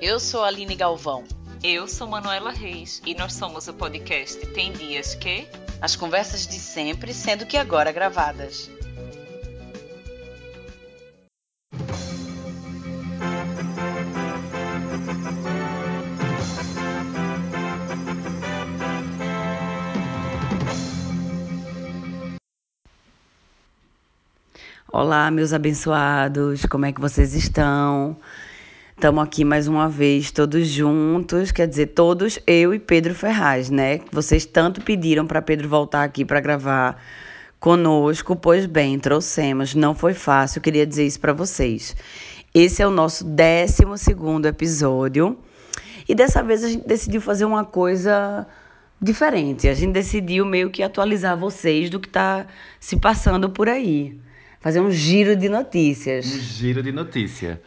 Eu sou a Aline Galvão. Eu sou Manuela Reis e nós somos o podcast Tem Dias Que. As conversas de sempre, sendo que agora gravadas. Olá, meus abençoados, como é que vocês estão? Estamos aqui mais uma vez, todos juntos, quer dizer, todos, eu e Pedro Ferraz, né? Vocês tanto pediram para Pedro voltar aqui para gravar conosco, pois bem, trouxemos, não foi fácil, queria dizer isso para vocês. Esse é o nosso 12 episódio e dessa vez a gente decidiu fazer uma coisa diferente. A gente decidiu meio que atualizar vocês do que está se passando por aí fazer um giro de notícias. Um giro de notícia.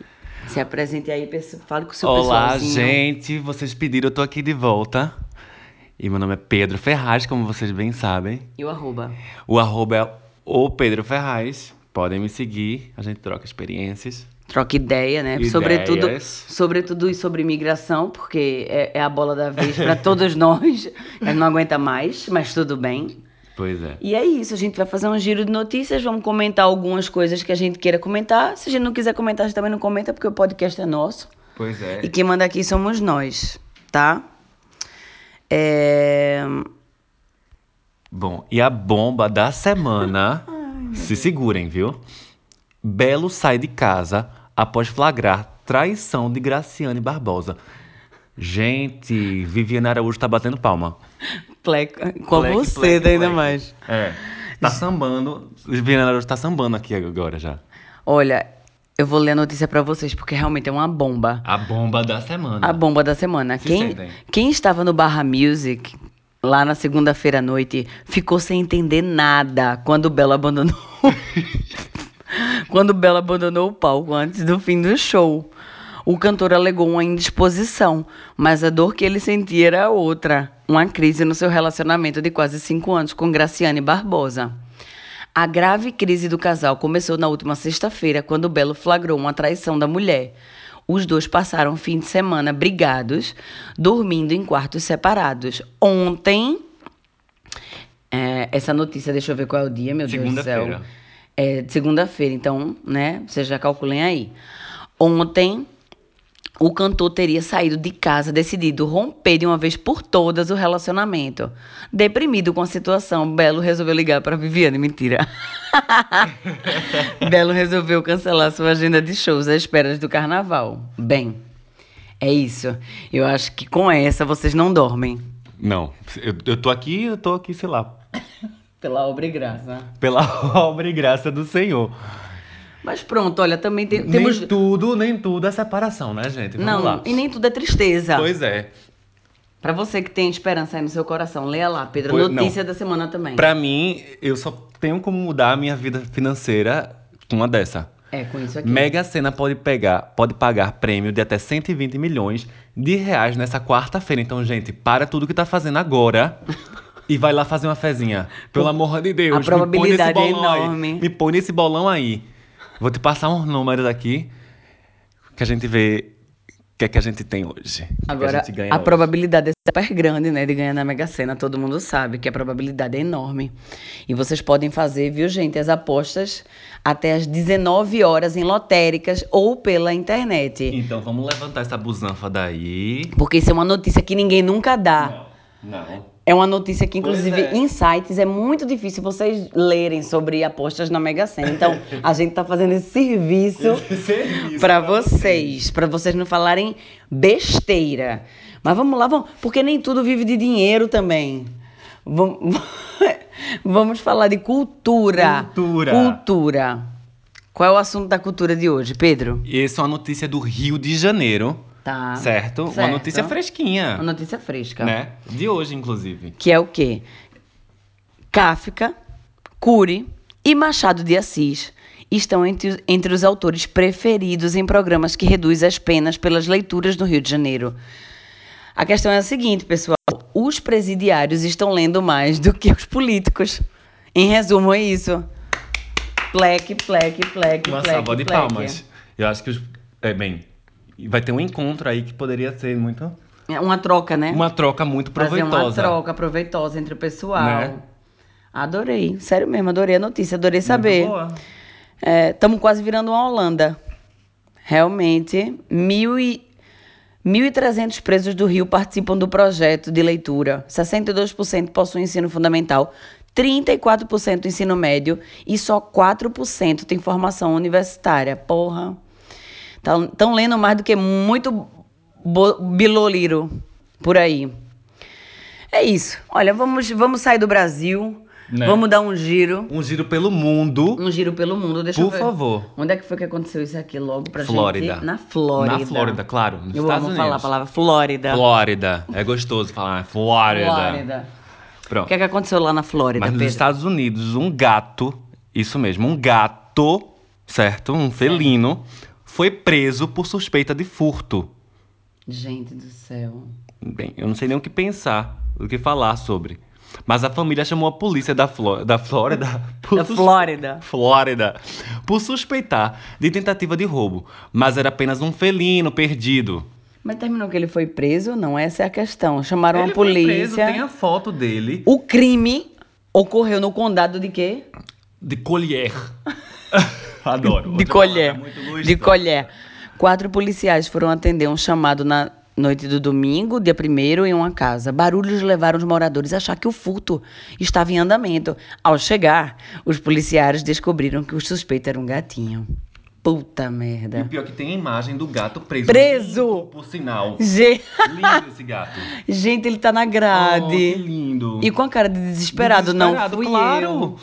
Se apresente aí, fale com o seu Olá, pessoalzinho. gente. Vocês pediram, eu tô aqui de volta. E meu nome é Pedro Ferraz, como vocês bem sabem. E o arroba? O arroba é o Pedro Ferraz. Podem me seguir, a gente troca experiências. Troca ideia, né? Ideias. Sobretudo, sobretudo e sobre imigração, porque é, é a bola da vez para todos nós. Gente não aguenta mais, mas tudo bem. Pois é. E é isso, a gente vai fazer um giro de notícias, vamos comentar algumas coisas que a gente queira comentar. Se a gente não quiser comentar, a gente também não comenta, porque o podcast é nosso. Pois é. E quem manda aqui somos nós, tá? É... Bom, e a bomba da semana. se segurem, viu? Belo sai de casa após flagrar traição de Graciane Barbosa. Gente, Viviane Araújo tá batendo palma. Pleca, com Pleque, você pleque, ainda pleque. mais. É. Tá sambando. Viviane Araújo tá sambando aqui agora já. Olha, eu vou ler a notícia pra vocês, porque realmente é uma bomba. A bomba da semana. A bomba da semana. Se Quem, sentem. quem estava no Barra Music, lá na segunda-feira à noite, ficou sem entender nada quando o Belo abandonou. quando o Belo abandonou o palco antes do fim do show. O cantor alegou uma indisposição, mas a dor que ele sentia era outra. Uma crise no seu relacionamento de quase cinco anos com Graciane Barbosa. A grave crise do casal começou na última sexta-feira, quando o Belo flagrou uma traição da mulher. Os dois passaram o fim de semana brigados, dormindo em quartos separados. Ontem, é, essa notícia, deixa eu ver qual é o dia, meu Deus do céu. Segunda-feira. É, segunda-feira, então, né? Vocês já calculem aí. Ontem, o cantor teria saído de casa decidido romper de uma vez por todas o relacionamento. Deprimido com a situação, Belo resolveu ligar para Viviane. Mentira. Belo resolveu cancelar sua agenda de shows às esperas do carnaval. Bem, é isso. Eu acho que com essa vocês não dormem. Não, eu, eu tô aqui, eu tô aqui, sei lá, Pela obra e graça. pela obra e graça do Senhor. Mas pronto, olha, também tem- temos. Nem tudo, nem tudo é separação, né, gente? Vamos Não, lá. e nem tudo é tristeza. Pois é. Pra você que tem esperança aí no seu coração, leia lá, Pedro. Pois- Notícia da semana também. Pra mim, eu só tenho como mudar a minha vida financeira com uma dessa. É, com isso aqui. Mega Sena pode pegar, pode pagar prêmio de até 120 milhões de reais nessa quarta-feira. Então, gente, para tudo que tá fazendo agora e vai lá fazer uma fezinha. Pelo amor de Deus, A probabilidade me é põe nesse bolão enorme. Aí. Me põe nesse bolão aí. Vou te passar uns números aqui que a gente vê o que é que a gente tem hoje. Que Agora, a a hoje. probabilidade é super grande, né, de ganhar na Mega Sena. Todo mundo sabe que a probabilidade é enorme. E vocês podem fazer, viu, gente, as apostas até às 19 horas em lotéricas ou pela internet. Então, vamos levantar essa busanfa daí. Porque isso é uma notícia que ninguém nunca dá. Não. É uma notícia que, inclusive, é. em sites é muito difícil vocês lerem sobre apostas na Mega Sena. Então, a gente tá fazendo esse serviço Serviço para vocês, para vocês não falarem besteira. Mas vamos lá, vamos, porque nem tudo vive de dinheiro também. Vamos, vamos falar de cultura. Cultura. Cultura. Qual é o assunto da cultura de hoje, Pedro? Essa é uma notícia do Rio de Janeiro. Tá. Certo? Uma Certo. notícia fresquinha. Uma notícia fresca. Né? De hoje, inclusive. que é o quê? Kafka, Cury e Machado de Assis estão entre, entre os autores preferidos em programas que reduzem as penas pelas leituras no Rio de Janeiro. A questão é a seguinte, pessoal: os presidiários estão lendo mais do que os políticos. Em resumo, é isso. Pleque, pleque, pleque, Uma pleque, salva de pleque. palmas. Eu acho que os. É, bem. E vai ter um encontro aí que poderia ser muito. É uma troca, né? Uma troca muito Fazer uma proveitosa. troca proveitosa entre o pessoal. Né? Adorei. Sério mesmo, adorei a notícia, adorei saber. boa. Estamos quase virando uma Holanda. Realmente, mil e... 1.300 presos do Rio participam do projeto de leitura. 62% possuem ensino fundamental, 34% ensino médio e só 4% tem formação universitária. Porra. Estão lendo mais do que muito biloliro por aí. É isso. Olha, vamos, vamos sair do Brasil. Né? Vamos dar um giro. Um giro pelo mundo. Um giro pelo mundo. Deixa Por eu ver. favor. Onde é que foi que aconteceu isso aqui logo pra Flórida. gente? Na Flórida. Na Flórida, claro. Nos Eu Estados amo falar a Unidos. palavra Flórida. Flórida. É gostoso falar Flórida. Flórida. O Pronto. que é que aconteceu lá na Flórida, Mas nos Pedro? Estados Unidos, um gato, isso mesmo, um gato, certo? Um felino, foi preso por suspeita de furto. Gente do céu. Bem, eu não sei nem o que pensar, o que falar sobre. Mas a família chamou a polícia da, Fló da Flórida. Da sus- Flórida. Flórida. Por suspeitar de tentativa de roubo. Mas era apenas um felino perdido. Mas terminou que ele foi preso? Não, essa é a questão. Chamaram Ele a foi polícia. preso, tem a foto dele O crime ocorreu no condado de quê? de colher. Adoro. De colher. luxo. De colher. Quatro policiais foram atender um chamado na noite do domingo, dia 1 em uma casa. Barulhos levaram os moradores a achar que o furto estava em andamento. Ao chegar, os policiais descobriram que o suspeito era um gatinho. Puta E o merda. pior é que tem a imagem do gato preso. Preso! Por sinal. Ge- Lindo esse gato. Gente, ele tá na Oh, grade. que lindo. E com a cara de desesperado, Desesperado, não fui claro. eu.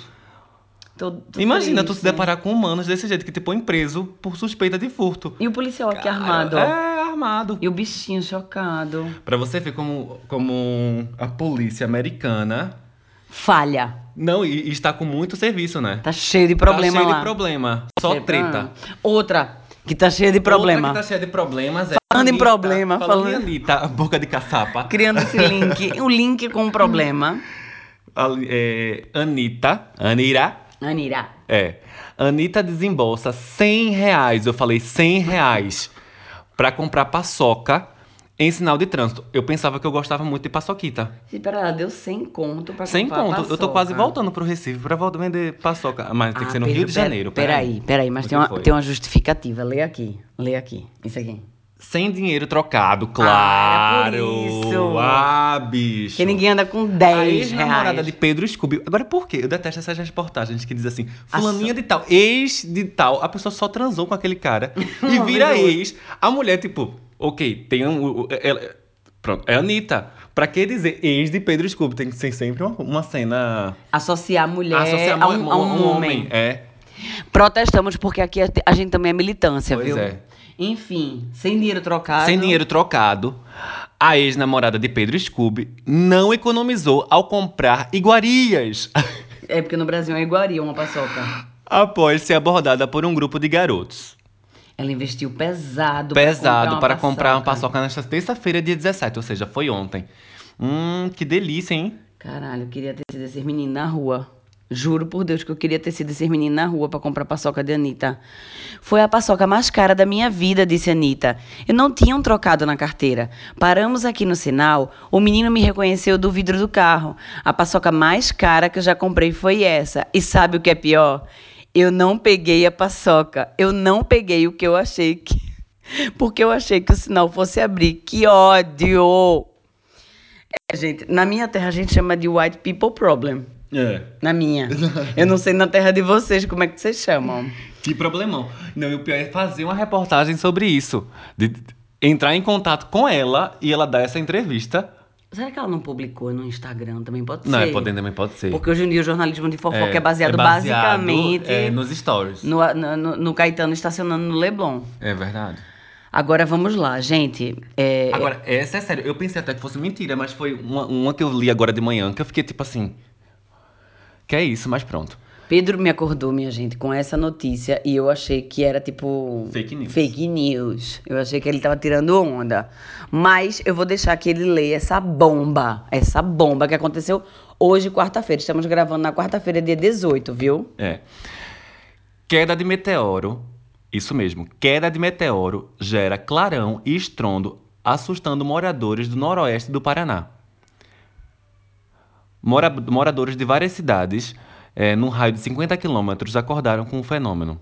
Tô- tô Imagina tu se triste. deparar com humanos desse jeito, que te põe preso por suspeita de furto. E o policial aqui Cara, armado. É, armado. E o bichinho chocado. Pra você ver como, como a polícia americana... Falha. Não, e, e está com muito serviço, né? Tá cheio de problema tá cheio lá. de problema. Só Cheio de treta. Outra que tá cheia de problema. Outra que tá cheia de problemas é Falando em Anitta. problema, falando... falando- em Anitta, boca de caçapa. Criando esse link. Um link com um problema. É, Anitta, Anira, Anira. é. Anitta desembolsa 100 reais, eu falei 100 reais, pra comprar paçoca em sinal de trânsito. Eu pensava que eu gostava muito de paçoquita. Espera lá, deu 100 conto pra 100 comprar conto. Eu tô paçoca. quase voltando pro Recife pra voltar vender paçoca. Mas tem que Ah, ser no Pedro, Rio de pera- Janeiro. Peraí, peraí, mas tem que uma, tem uma justificativa. Lê aqui. Lê aqui. Isso aqui. Sem dinheiro trocado, Ah, era claro. por isso. Ah, bicho. Porque ninguém anda com A 10 ex-namorada reais. de Pedro Scooby. Agora, por quê? Eu detesto essas reportagens que diz assim: Fulaninha de tal, ex de tal, a pessoa só transou com aquele cara e vira ex. A mulher, tipo, ok, tem um. o- ela- pronto, é a Anitta. Pra que dizer ex de Pedro Scooby? Tem que ser sempre uma, uma cena. Associar a mulher associar a um, a um homem. É. Protestamos porque aqui a- a gente também é militância, Pois viu? é. Enfim, sem dinheiro trocado. Sem dinheiro trocado, a ex-namorada de Pedro Scooby não economizou ao comprar iguarias. É porque no Brasil é iguaria uma paçoca. após ser abordada por um grupo de garotos. Ela investiu pesado Pesado uma para comprar uma paçoca. paçoca nesta terça-feira, dia 17, ou seja, foi ontem. Hum, que delícia, hein? Caralho, eu queria ter sido esses meninos na rua. Juro por Deus que eu queria ter sido esses meninos na rua pra comprar paçoca de Anitta. Foi a paçoca mais cara da minha vida, disse Anitta. Eu não tinha um trocado na carteira. Paramos aqui no sinal, o menino me reconheceu do vidro do carro. A paçoca mais cara que eu já comprei foi essa. E sabe o que é pior? Eu não peguei a paçoca. Eu não peguei o que eu achei que. Porque eu achei que o sinal fosse abrir. Que ódio! É, gente, na minha terra a gente chama de white people problem. É. Na minha. Eu não sei na terra de vocês como é que vocês chamam. Que problemão. Não, e o pior é fazer uma reportagem sobre isso. De entrar em contato com ela e ela dar essa entrevista. Será que ela não publicou no Instagram? Também pode Não, ser. é, pode, também pode ser. Porque hoje em dia o jornalismo de fofoca é, baseado, basicamente é, nos stories. no, no, no- no Caetano estacionando no Leblon. É verdade. Agora vamos lá, gente. É, Agora, essa é sério. Eu pensei até que fosse mentira, mas foi uma, uma que eu li agora de manhã que eu fiquei tipo assim. Que é isso, mas pronto. Pedro me acordou, minha gente, com essa notícia e eu achei que era tipo. Fake news. Fake news. Eu achei que ele tava tirando onda. Mas eu vou deixar que ele leia essa bomba. Essa bomba que aconteceu hoje, quarta-feira. Estamos gravando na quarta-feira, dia 18, viu? É. Queda de meteoro Isso mesmo. Queda de meteoro gera clarão e estrondo, assustando moradores do noroeste do Paraná. Mora- moradores de várias cidades, eh, num raio de 50 quilômetros, acordaram com o fenômeno.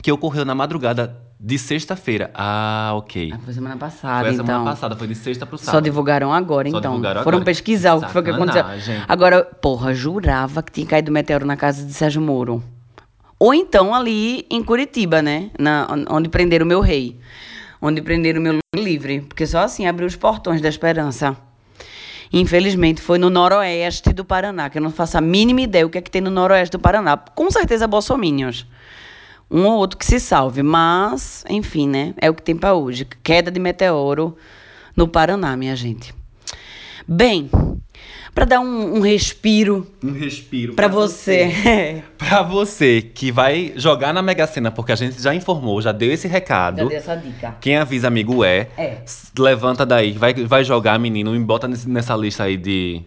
Que ocorreu na madrugada de sexta-feira. Ah, ok. Ah, foi semana passada, Foi então. semana passada, foi de sexta pro sábado. Só divulgaram agora, Só então. divulgaram Foram agora. pesquisar o que foi que aconteceu. Sacanagem. Agora, porra, jurava que tinha caído meteoro na casa de Sérgio Moro. Ou então ali em Curitiba, né? Na, onde prenderam o meu rei. Onde prenderam o meu livre. Porque só assim abriu os portões da esperança. Infelizmente, foi no noroeste do Paraná, que eu não faço a mínima ideia o que é que tem no noroeste do Paraná. Com certeza, bolsominions. Um ou outro que se salve, mas, enfim, né? É o que tem para hoje. Queda de meteoro no Paraná, minha gente. Bem, para dar um, um respiro Um respiro. para você. Pra você que vai jogar na Mega Sena, porque a gente já informou, já deu esse recado. Já dei essa dica. Quem avisa amigo é. É. Levanta daí, vai, vai jogar, menino, me bota nesse- nessa lista aí de.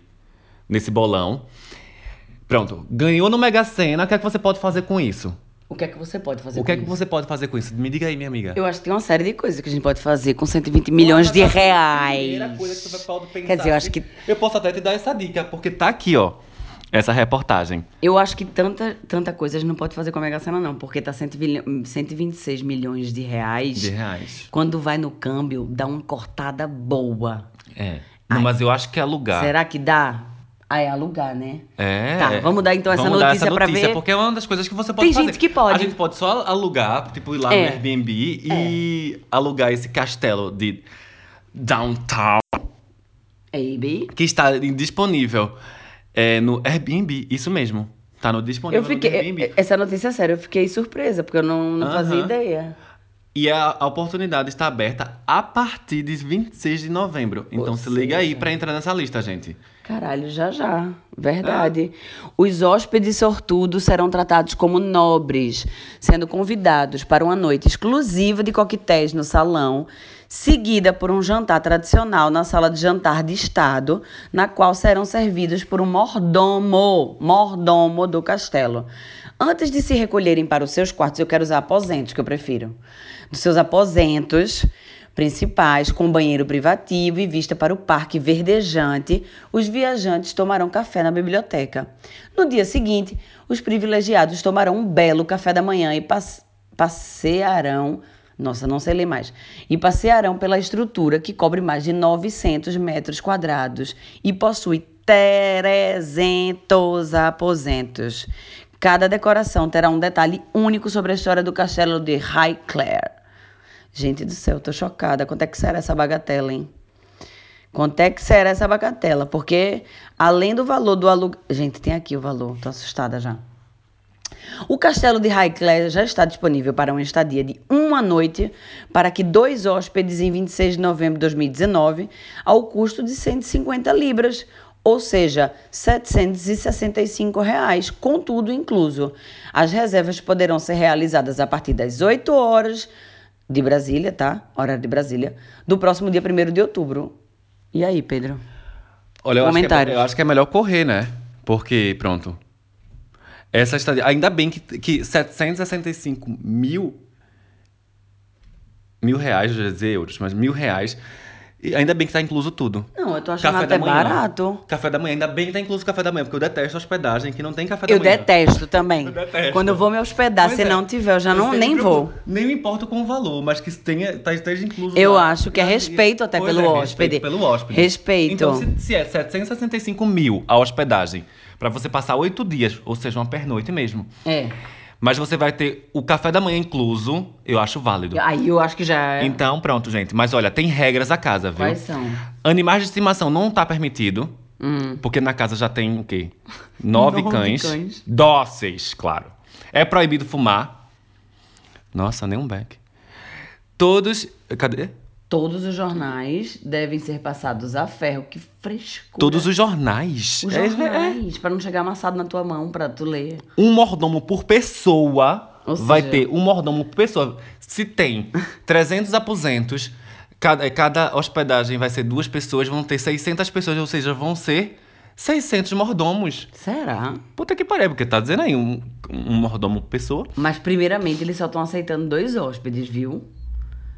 nesse bolão. Pronto, ganhou no Mega Sena, o que é que você pode fazer com isso? O que é que você pode fazer O que é que isso? você pode fazer com isso? Me diga aí, minha amiga. Eu acho que tem uma série de coisas que a gente pode fazer com 120 milhões de reais. Primeira coisa que você pode pensar. Quer dizer, eu acho que Eu posso até te dar essa dica, porque tá aqui, ó. Essa reportagem. Eu acho que tanta, tanta coisa a gente não pode fazer com a Mega Sena, não, porque tá 120 126 milhões de reais. De reais. Quando vai no câmbio, dá uma cortada boa. É. Não, mas eu acho que é alugar. Será que dá? Ah, é alugar, né? É. Tá, vamos dar então essa Vamos dar notícia pra ver. Porque é uma das coisas que você pode Tem fazer. gente que pode. A gente pode só alugar, tipo, ir lá É. no Airbnb e alugar esse castelo de downtown Baby. que está disponível é, no Airbnb. Isso mesmo. Tá no disponível Eu fiquei. no Airbnb. Essa notícia é séria, eu fiquei surpresa, porque eu não, não fazia Aham. ideia. E a, a oportunidade está aberta a partir de 26 de novembro. Então Ou se liga aí seja- pra entrar nessa lista, gente. Caralho, já já. Verdade. Os hóspedes sortudos serão tratados como nobres, sendo convidados para uma noite exclusiva de coquetéis no salão, seguida por um jantar tradicional na sala de jantar de Estado, na qual serão servidos por um mordomo, mordomo do castelo. Antes de se recolherem para os seus quartos, eu quero usar aposentos, que eu prefiro. Dos seus aposentos, principais, com banheiro privativo e vista para o parque verdejante, os viajantes tomarão café na biblioteca. No dia seguinte, os privilegiados tomarão um belo café da manhã e passe- passearão. Nossa, não sei ler mais. E passearão pela estrutura que cobre mais de 900 metros quadrados e possui 300 aposentos. Cada decoração terá um detalhe único sobre a história do castelo de Highclere. Gente do céu, tô chocada. Quanto é que será essa bagatela, hein? Quanto é que será essa bagatela? Porque, além do valor do aluguel. Gente, tem aqui o valor, tô assustada já. O castelo de Highclere já está disponível para uma estadia de uma noite para que dois hóspedes em 26 de novembro de 2019, ao custo de 150 libras, ou seja, 765 reais, com tudo incluso. As reservas poderão ser realizadas a partir das 8 horas de Brasília, tá? Horário de Brasília, do próximo dia 1 de outubro. E aí, Pedro? Olha, eu acho, que é, Comentários. eu acho que é melhor correr, né? Porque, pronto. Essa estadia. Ainda bem que, que 765 mil. Mil reais, eu ia dizer euros, mas mil reais. E ainda bem que tá incluso tudo. Não, eu tô achando até barato. Café da manhã, ainda bem que tá incluso o café da manhã, porque eu detesto hospedagem que não tem café da Eu manhã. detesto também. Eu detesto. Quando eu vou me hospedar, Pois se é. não tiver, eu já Eu não, nem vou. Nem me importo com o valor, mas que tenha, tá, esteja incluso. Eu lá. acho que é respeito até Pois pelo é, hóspede. Respeito pelo hóspede. Respeito. Então, se, se é 765 mil a hospedagem, pra você passar oito dias, ou seja, uma pernoite mesmo. É. Mas você vai ter o café da manhã incluso, eu acho válido. Aí eu acho que já é. Então, pronto, gente. Mas olha, tem regras a casa, viu? Quais são? Animais de estimação não tá permitido. Porque na casa já tem o quê? Nove, Nove cães. cães. Dóceis, claro. É proibido fumar. Nossa, nem um beck. Todos. Cadê? Todos os jornais devem ser passados a ferro. Que frescura. Todos os jornais. Os É- é- jornais, pra não chegar amassado na tua mão pra tu ler. um mordomo por pessoa. Ou vai seja- ter um mordomo por pessoa. Se tem 300 aposentos, cada, cada hospedagem vai ser duas pessoas, vão ter 600 pessoas, ou seja, vão ser 600 mordomos. Será? Puta que pariu, porque tá dizendo aí, um, um mordomo por pessoa. Mas primeiramente eles só estão aceitando dois hóspedes, viu?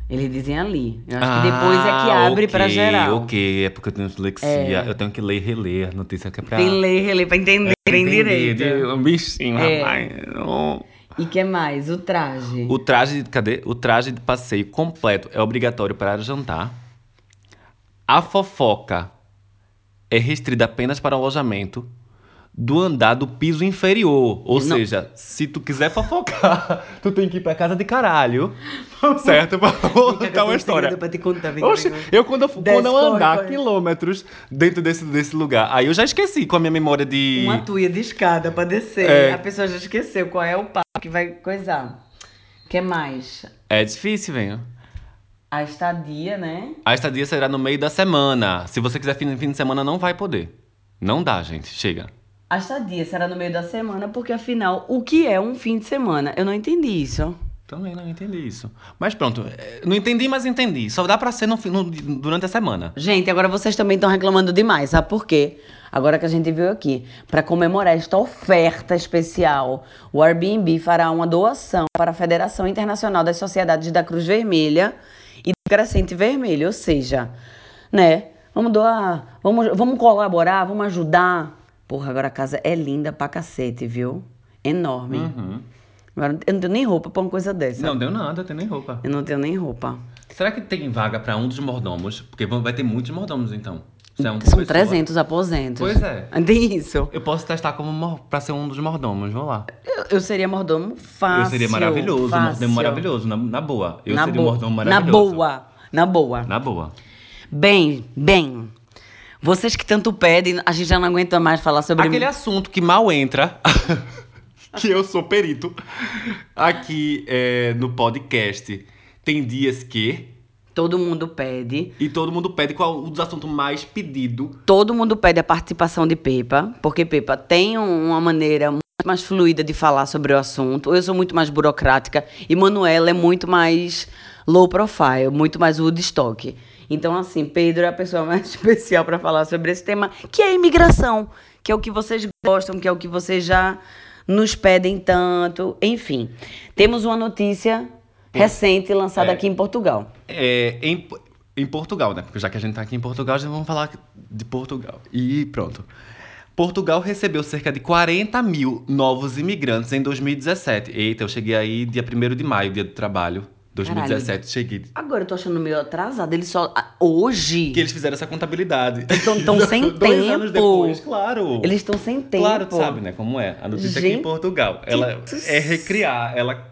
Eles dizem ali. Eu acho Ah, que depois é que abre pra ok, geral. Ok, é porque eu tenho dislexia. Eu tenho que ler e reler a notícia que é pra... Tem ler, reler pra entender bem entender direito. de um bichinho, É. rapaz. Oh. E que mais? O traje. O traje, cadê? O traje de passeio completo é obrigatório para jantar. A fofoca é restrita apenas para o alojamento do andar do piso inferior. Ou Não. seja, se tu quiser fofocar, tu tem que ir pra casa de caralho. certo? Pra contar uma história. Pra te contar, vem Oxe, vem eu quando eu, Desce, quando eu andar corre. quilômetros dentro desse, desse lugar, aí eu já esqueci com a minha memória de. Uma tuia de escada pra descer. É. A pessoa já esqueceu qual é o papo que vai coisar. que mais? É difícil, velho. A estadia, né? A estadia será no meio da semana. Se você quiser fim, fim de semana, não vai poder. Não dá, gente. Chega. A estadia será no meio da semana, porque afinal, o que é um fim de semana? Eu não entendi isso. Também não entendi isso. Mas pronto, é, não entendi, mas entendi. Só dá pra ser no, no- durante a semana. Gente, agora vocês também estão reclamando demais, sabe por quê? Agora que a gente viu aqui, para comemorar esta oferta especial, o Airbnb fará uma doação para a Federação Internacional das Sociedades da Cruz Vermelha e do Crescente Vermelho, ou seja, né? Vamos doar, vamos, vamos colaborar, vamos ajudar. Porra, agora a casa é linda pra cacete, viu? Enorme. Agora eu não tenho nem roupa pra uma coisa dessa. Não deu nada, tem nem roupa. Eu não tenho nem roupa. Será que tem vaga pra um dos mordomos? Porque vai ter muitos mordomos, então. É São pessoa. 300 aposentos. Pois é. Tem isso. Eu posso testar como pra ser um dos mordomos. Vou lá. Eu, eu seria mordomo fácil. eu seria maravilhoso, fácil. mordomo maravilhoso, na, na boa. Eu na seria boa. mordomo Na maravilhoso. boa. Na boa. Na boa. Bem, bem. Vocês que tanto pedem, a gente já não aguenta mais falar sobre... Aquele assunto que mal entra, que eu sou perito, aqui é, no podcast. Tem dias que. Todo mundo pede. E todo mundo pede qual o dos assuntos mais pedido. Todo mundo pede a participação de Pepa, porque Pepa tem um- uma maneira muito mais fluida de falar sobre o assunto. Eu sou muito mais burocrática e Manuela é muito mais low profile, muito mais Woodstock. Então, assim, Pedro é a pessoa mais especial para falar sobre esse tema, que é a imigração, que é o que vocês gostam, que é o que vocês já nos pedem tanto. Enfim, temos uma notícia recente lançada É. aqui em Portugal. É, em, em Portugal, né? Porque já que a gente tá aqui em Portugal, já vamos falar de Portugal. E pronto. Portugal recebeu cerca de 40 mil novos imigrantes em 2017. Eita, eu cheguei aí dia 1 de maio, dia do trabalho. 2017, cheguei. Agora eu tô achando meio atrasado. Ele só. ah, Hoje. Que eles fizeram essa contabilidade. Tão- tão sem Dois anos tempo. depois, claro. Eles estão sem tempo. Claro, tu sabe, né? Como é. A notícia aqui em Gente Portugal. Ela é recriar, ela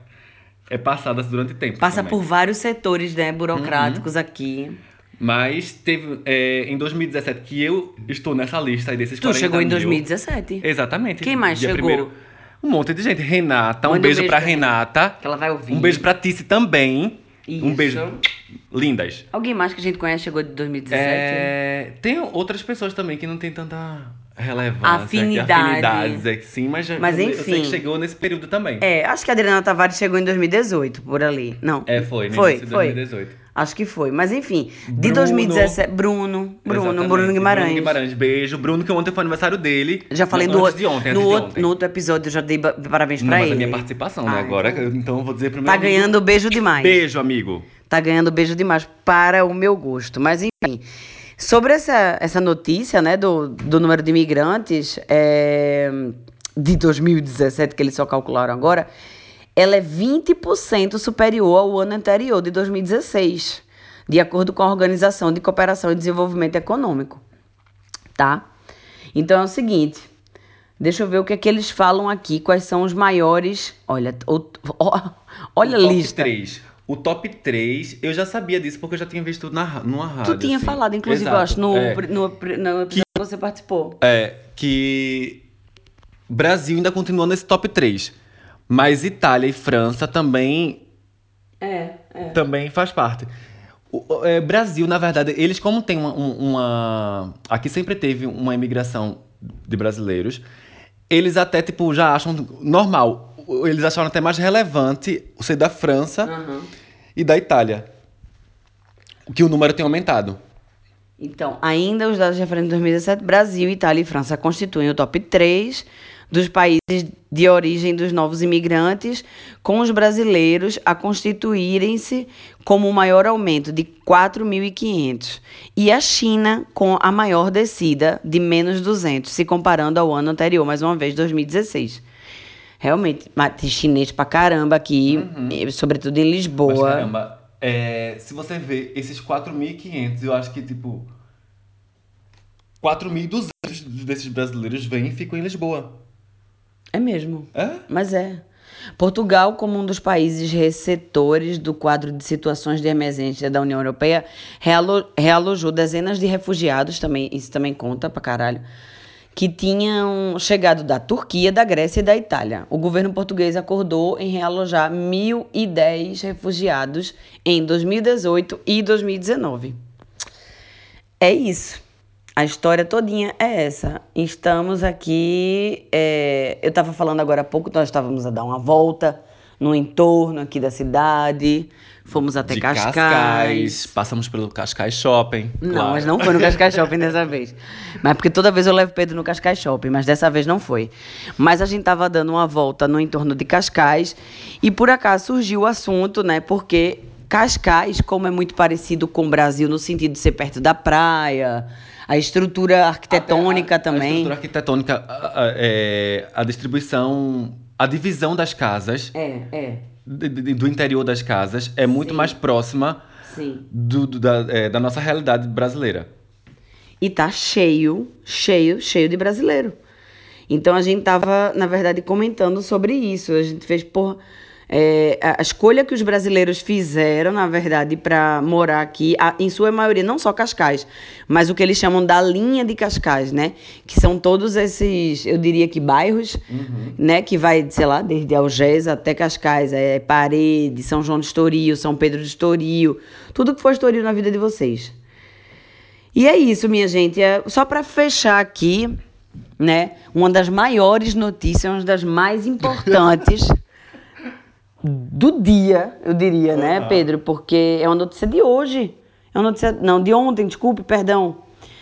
é passada durante tempo. Passa também. Uhum. por vários setores, né, burocráticos aqui. Mas teve é, em 2017 que eu estou nessa lista aí desses Tu 40 chegou em mil. 2017. Exatamente. Quem mais Dia chegou? primeiro. Um monte de gente. Renata, um Manda um beijo, beijo pra pra Renata. Que ela vai ouvir. Um beijo pra Tice também. Um Isso. beijo. Lindas. Alguém mais que a gente conhece chegou de 2017? É, tem outras pessoas também que não tem tanta relevância. Afinidade. Afinidades, é que sim, mas, já- Mas eu, eu sei enfim. que chegou nesse período também. É, acho que a Adriana Tavares chegou em 2018, por ali. Não. É, foi, no Foi, início de foi. 2018. Acho que foi. Mas enfim, de Bruno. 2017. Bruno. Bruno, Exatamente. Bruno Guimarães. Bruno Guimarães, beijo. Bruno, que ontem foi aniversário dele. Já falei no, antes de ontem, no, antes de outro, ontem. no outro episódio, eu já dei parabéns Não, pra mas ele. a minha participação, né? Ah, Agora, então- então eu vou dizer pro meu Tá amigo, ganhando beijo demais. Beijo, amigo. Tá ganhando beijo demais para o meu gosto. Mas enfim, sobre essa, essa notícia, né, do, do número de imigrantes é, de 2017, que eles só calcularam agora, ela é 20% superior ao ano anterior, de 2016, de acordo com a Organização de Cooperação e Desenvolvimento Econômico. Tá? Então é o seguinte. Deixa eu ver o que é que eles falam aqui, quais são os maiores. Olha, o- ó, olha a o lista. 3. O top 3, eu já sabia disso porque eu já tinha visto na, numa rádio. Tu tinha assim. falado, inclusive, Exato, eu acho, no, é. no, no episódio que você participou. É, que Brasil ainda continua nesse top 3. Mas Itália e França também É, é. também faz parte. O, é, Brasil, na verdade, eles como tem uma, um- uma... Aqui sempre teve uma imigração de brasileiros, eles até, tipo, já acham normal. O- Eles acharam até mais relevante o ser da França Aham. e da Itália. Que o número tem aumentado. Então, ainda os dados referentes a 2017, Brasil, Itália e França constituem o top 3 dos países de origem dos novos imigrantes, com os brasileiros a constituírem-se como o maior aumento de 4.500 e a China com a maior descida de menos 200, se comparando ao ano anterior, mais uma vez 2016. Realmente, mate chinês pra caramba aqui, eh, sobretudo em Mas Lisboa. caramba, é, se você vê esses 4.500, eu acho que tipo. 4.200 desses brasileiros vêm e ficam em Lisboa. É mesmo. É? Mas é. Portugal, como um dos países receptores do quadro de situações de emergência da União Europeia, realo- realojou dezenas de refugiados, também, isso também conta pra caralho, que tinham chegado da Turquia, da Grécia e da Itália. O governo português acordou em realojar 1.010 refugiados em 2018 e 2019. É isso. A história todinha é essa. Estamos aqui. é, eu estava falando agora há pouco, nós estávamos a dar uma volta no entorno aqui da cidade. Fomos até de Cascais. Passamos pelo Cascais Shopping. Não, claro. mas não foi no Cascais Shopping dessa vez. Mas porque toda vez eu levo Pedro no Cascais Shopping, mas dessa vez não foi. Mas a gente tava dando uma volta no entorno de Cascais e por acaso surgiu o assunto, né? Porque Cascais, como é muito parecido com o Brasil no sentido de ser perto da praia, a estrutura arquitetônica a- A também. estrutura arquitetônica, a, a- é, a distribuição, a divisão das casas, É, é. Do interior das casas, é muito Sim. mais próxima Sim. do- do- da, é, da nossa realidade brasileira. E tá cheio, cheio, cheio de brasileiro. Então a gente tava, na verdade, comentando sobre isso. A gente fez por. É, a escolha que os brasileiros fizeram, na verdade, para morar aqui, a- em sua maioria, não só Cascais, mas o que eles chamam da linha de Cascais, né? Que são todos esses, eu diria que bairros, né? Que vai, sei lá, desde Algés até Cascais, é Parede, São João de Estoril, São Pedro de Estoril, tudo que for Estoril na vida de vocês. E é isso, minha gente. É só para fechar aqui, né? Uma das maiores notícias, uma das mais importantes do dia, eu diria, né, Pedro? Porque é uma notícia de hoje. É uma notícia. Não, de ontem, desculpe, perdão.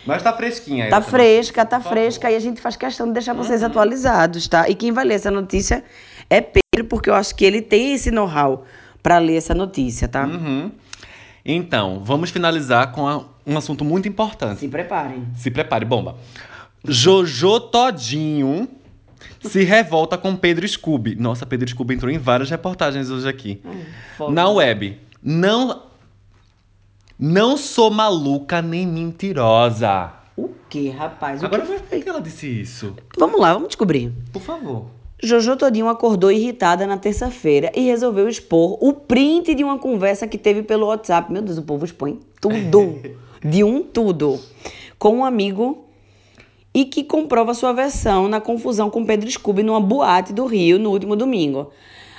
Mas tá fresquinha aí. Tá fresca, tá fresca e a gente faz questão de deixar vocês atualizados, tá? E quem vai ler essa notícia é Pedro, porque eu acho que ele tem esse know-how para ler essa notícia, tá? Uhum. Então, vamos finalizar com a- um assunto muito importante. Se preparem. Se prepare, bomba. Jojo Todinho se revolta com Pedro Scooby. Nossa, Pedro Scooby entrou em várias reportagens hoje aqui. foda. Na web. Não. Não sou maluca nem mentirosa. O que, rapaz? Agora, que por que ela disse isso? Vamos lá, vamos descobrir. Por favor. Jojo Todinho acordou irritada na terça-feira e resolveu expor o print de uma conversa que teve pelo WhatsApp. Meu Deus, o povo expõe tudo. de um tudo. Com um amigo e que comprova sua versão na confusão com Pedro Scooby numa boate do Rio no último domingo.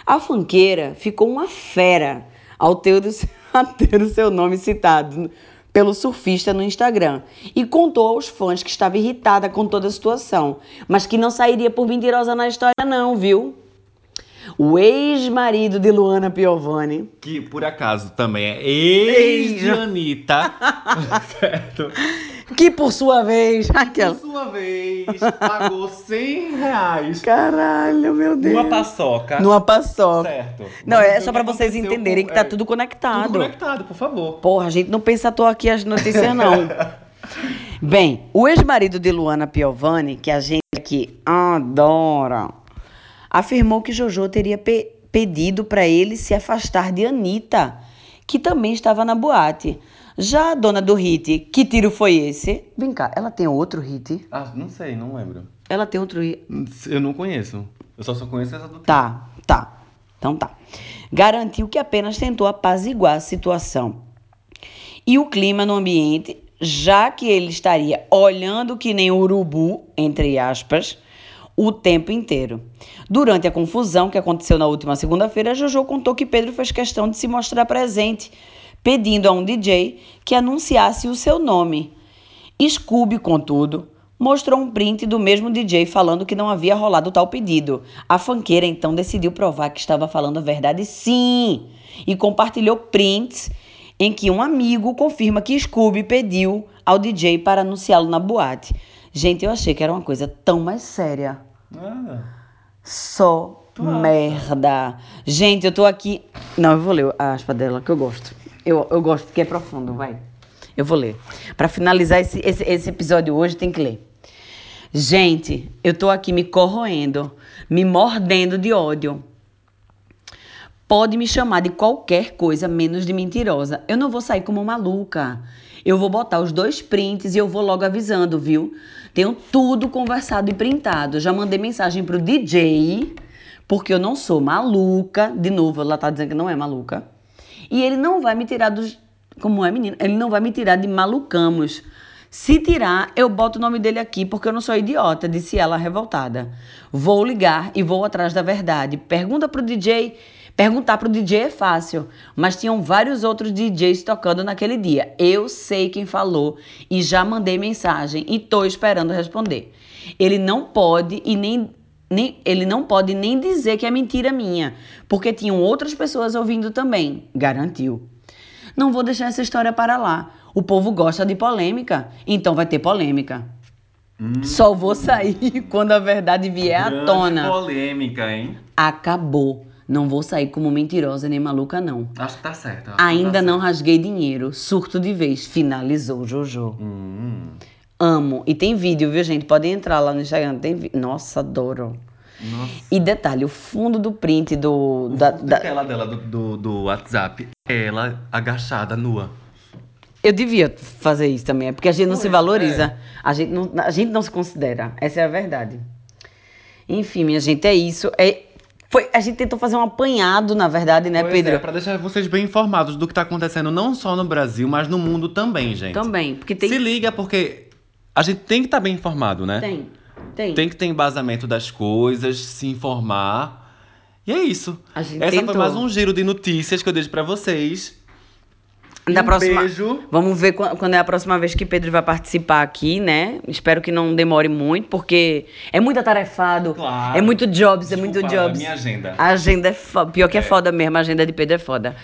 A fanqueira ficou uma fera ao ter, o, a ter o seu nome citado pelo surfista no Instagram e contou aos fãs que estava irritada com toda a situação, mas que não sairia por mentirosa na história não, viu? O ex-marido de Luana Piovani Que por acaso também é ex de Anitta. certo? Que por sua vez, Por aquela sua vez, pagou 100 reais Caralho, meu Deus. numa paçoca. Numa paçoca. Certo. Não, Vamos é ver só pra vocês entenderem com- que tá é, tudo conectado. Tudo conectado, por favor. Porra, a gente não pensa à toa aqui as notícias, não. Bem, o ex-marido de Luana Piovani, que a gente aqui adora, afirmou que Jojo teria pe- pedido para ele se afastar de Anitta, que também estava na boate. Já a dona do hit, que tiro foi esse? Vem cá, ela tem outro hit? Ah, não sei, não lembro. Ela tem outro hit? Eu não conheço. Eu só só conheço essa do Tá, tá. Então tá. Garantiu que apenas tentou apaziguar a situação. E o clima no ambiente, já que ele estaria olhando que nem urubu, entre aspas, o tempo inteiro. Durante a confusão que aconteceu na última segunda-feira, Jojo contou que Pedro fez questão de se mostrar presente, pedindo a um DJ que anunciasse o seu nome. Scooby, contudo, mostrou um print do mesmo DJ falando que não havia rolado tal pedido. A fanqueira então decidiu provar que estava falando a verdade sim e compartilhou prints em que um amigo confirma que Scooby pediu ao DJ para anunciá-lo na boate. Gente, eu achei que era uma coisa tão mais séria. Ah, Só merda. Gente, eu tô aqui. Não, eu vou ler a aspa dela, que eu gosto. Eu, eu gosto porque é profundo, vai. Eu vou ler. Pra finalizar esse, esse, esse episódio hoje, tem que ler. Gente, eu tô aqui me corroendo, me mordendo de ódio. Pode me chamar de qualquer coisa menos de mentirosa. Eu não vou sair como maluca. Eu vou botar os dois prints e eu vou logo avisando, viu? Tenho tudo conversado e printado. Já mandei mensagem pro DJ, porque eu não sou maluca. De novo, ela tá dizendo que não é maluca. E ele não vai me tirar dos. Como é, menino? Ele não vai me tirar de malucamos. Se tirar, eu boto o nome dele aqui porque eu não sou idiota, disse ela revoltada. Vou ligar e vou atrás da verdade. Pergunta pro DJ. Perguntar pro DJ é fácil, mas tinham vários outros DJs tocando naquele dia. Eu sei quem falou e já mandei mensagem e tô esperando responder. Ele não pode e nem, nem ele não pode nem dizer que é mentira minha, porque tinham outras pessoas ouvindo também, garantiu. Não vou deixar essa história para lá. O povo gosta de polêmica, então vai ter polêmica. Só vou sair quando a verdade vier à grande tona. polêmica, hein? Acabou. Não vou sair como mentirosa nem maluca, não. Acho que tá certo. que Ainda tá não certo. rasguei dinheiro. Surto de vez. Finalizou Jojo. Hum, Amo. E tem vídeo, viu, gente? Podem entrar lá no Instagram. Tem vi... Nossa, adoro. nossa. E detalhe, o fundo do print do. Da, Da da- tela dela do, do, do WhatsApp, ela agachada, nua. Eu devia fazer isso também, é porque a gente não se valoriza. é. A, gente não, a gente não se considera. Essa é a verdade. Enfim, minha gente, é isso. É, foi, a gente tentou fazer um apanhado, na verdade, né, Pois Pedro? É, pra deixar vocês bem informados do que tá acontecendo não só no Brasil, mas no mundo também, gente. Também. Porque tem. Se liga, porque a gente tem que estar bem informado, né? Tem. Tem. Tem que ter embasamento das coisas, se informar. E é isso. A gente Essa tentou. foi mais um giro de notícias que eu deixo pra vocês. Da um próxima, beijo. Vamos ver quan- quando é a próxima vez que Pedro vai participar aqui, né? Espero que não demore muito, porque é muito atarefado. Claro. É muito jobs, é muito Desculpa, jobs. a minha agenda. A agenda é foda. Pior que é. É. foda mesmo, a agenda de Pedro é foda.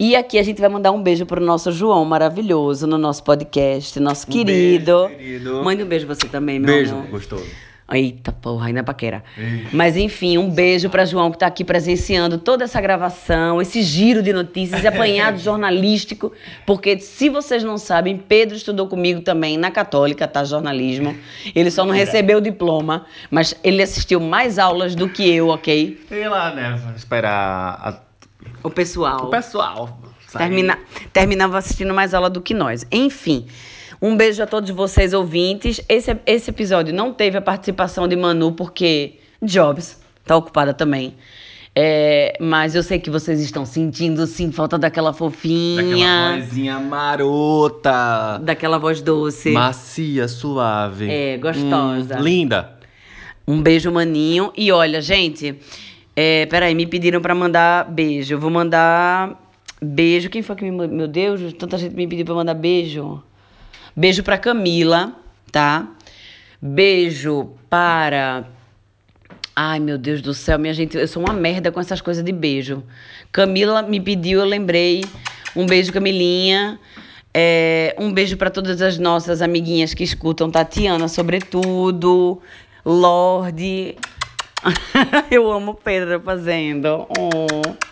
E aqui a gente vai mandar um beijo pro nosso João maravilhoso no nosso podcast, nosso Um querido. beijo, querido. Mande um beijo você também, meu Beijo, amor. gostoso. Eita porra, ainda é paquera. Mas enfim, um beijo pra João que tá aqui presenciando toda essa gravação, esse giro de notícias, esse apanhado jornalístico. Porque se vocês não sabem, Pedro estudou comigo também na Católica, tá? Jornalismo. Ele só não recebeu o diploma, mas ele assistiu mais aulas do que eu, ok? Sei lá, né? Esperar a- O pessoal. o pessoal. Termina, terminava assistindo mais aula do que nós. Enfim, um beijo a todos vocês ouvintes. Esse, esse episódio não teve a participação de Manu, porque Jobs tá ocupada também. É, mas eu sei que vocês estão sentindo, sim, falta daquela Daquela fofinha, vozinha marota. daquela voz doce. Macia, suave. É, gostosa. Hum, linda. Um beijo, maninho. E olha, gente, é, peraí, me pediram pra mandar beijo. Eu vou mandar beijo. Quem foi que me mandou? Meu Deus, tanta gente me pediu pra mandar beijo. Beijo pra Camila, tá? Beijo para. Ai, meu Deus do céu, minha gente, eu sou uma merda com essas coisas de beijo. Camila me pediu, eu lembrei. Um beijo, Camilinha. É, um beijo para todas as nossas amiguinhas que escutam, Tatiana, sobretudo, Lorde. eu amo Pedro fazendo. Oh.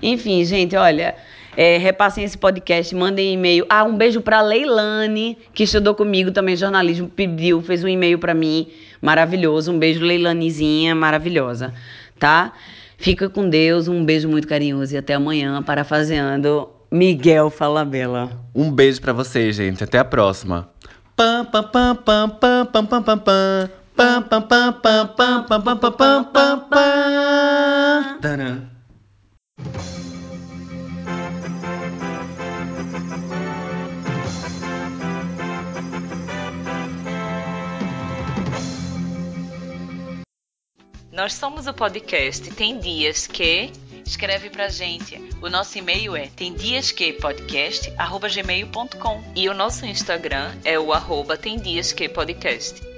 Enfim, gente, olha, é, repassem esse podcast, mandem e-mail. Ah, um beijo pra Leilane, que estudou comigo também jornalismo, pediu, fez um e-mail pra mim, maravilhoso. Um beijo, Leilanezinha, maravilhosa, tá? Fica com Deus, um beijo muito carinhoso e até amanhã, parafaseando Miguel Falabella. Um beijo pra vocês, gente. Até a próxima. Nós somos o podcast Tem Dias Que. Escreve pra gente. O nosso e-mail é temdiasquepodcast.gmail.com E o nosso Instagram é o arroba Tem Dias Que Podcast.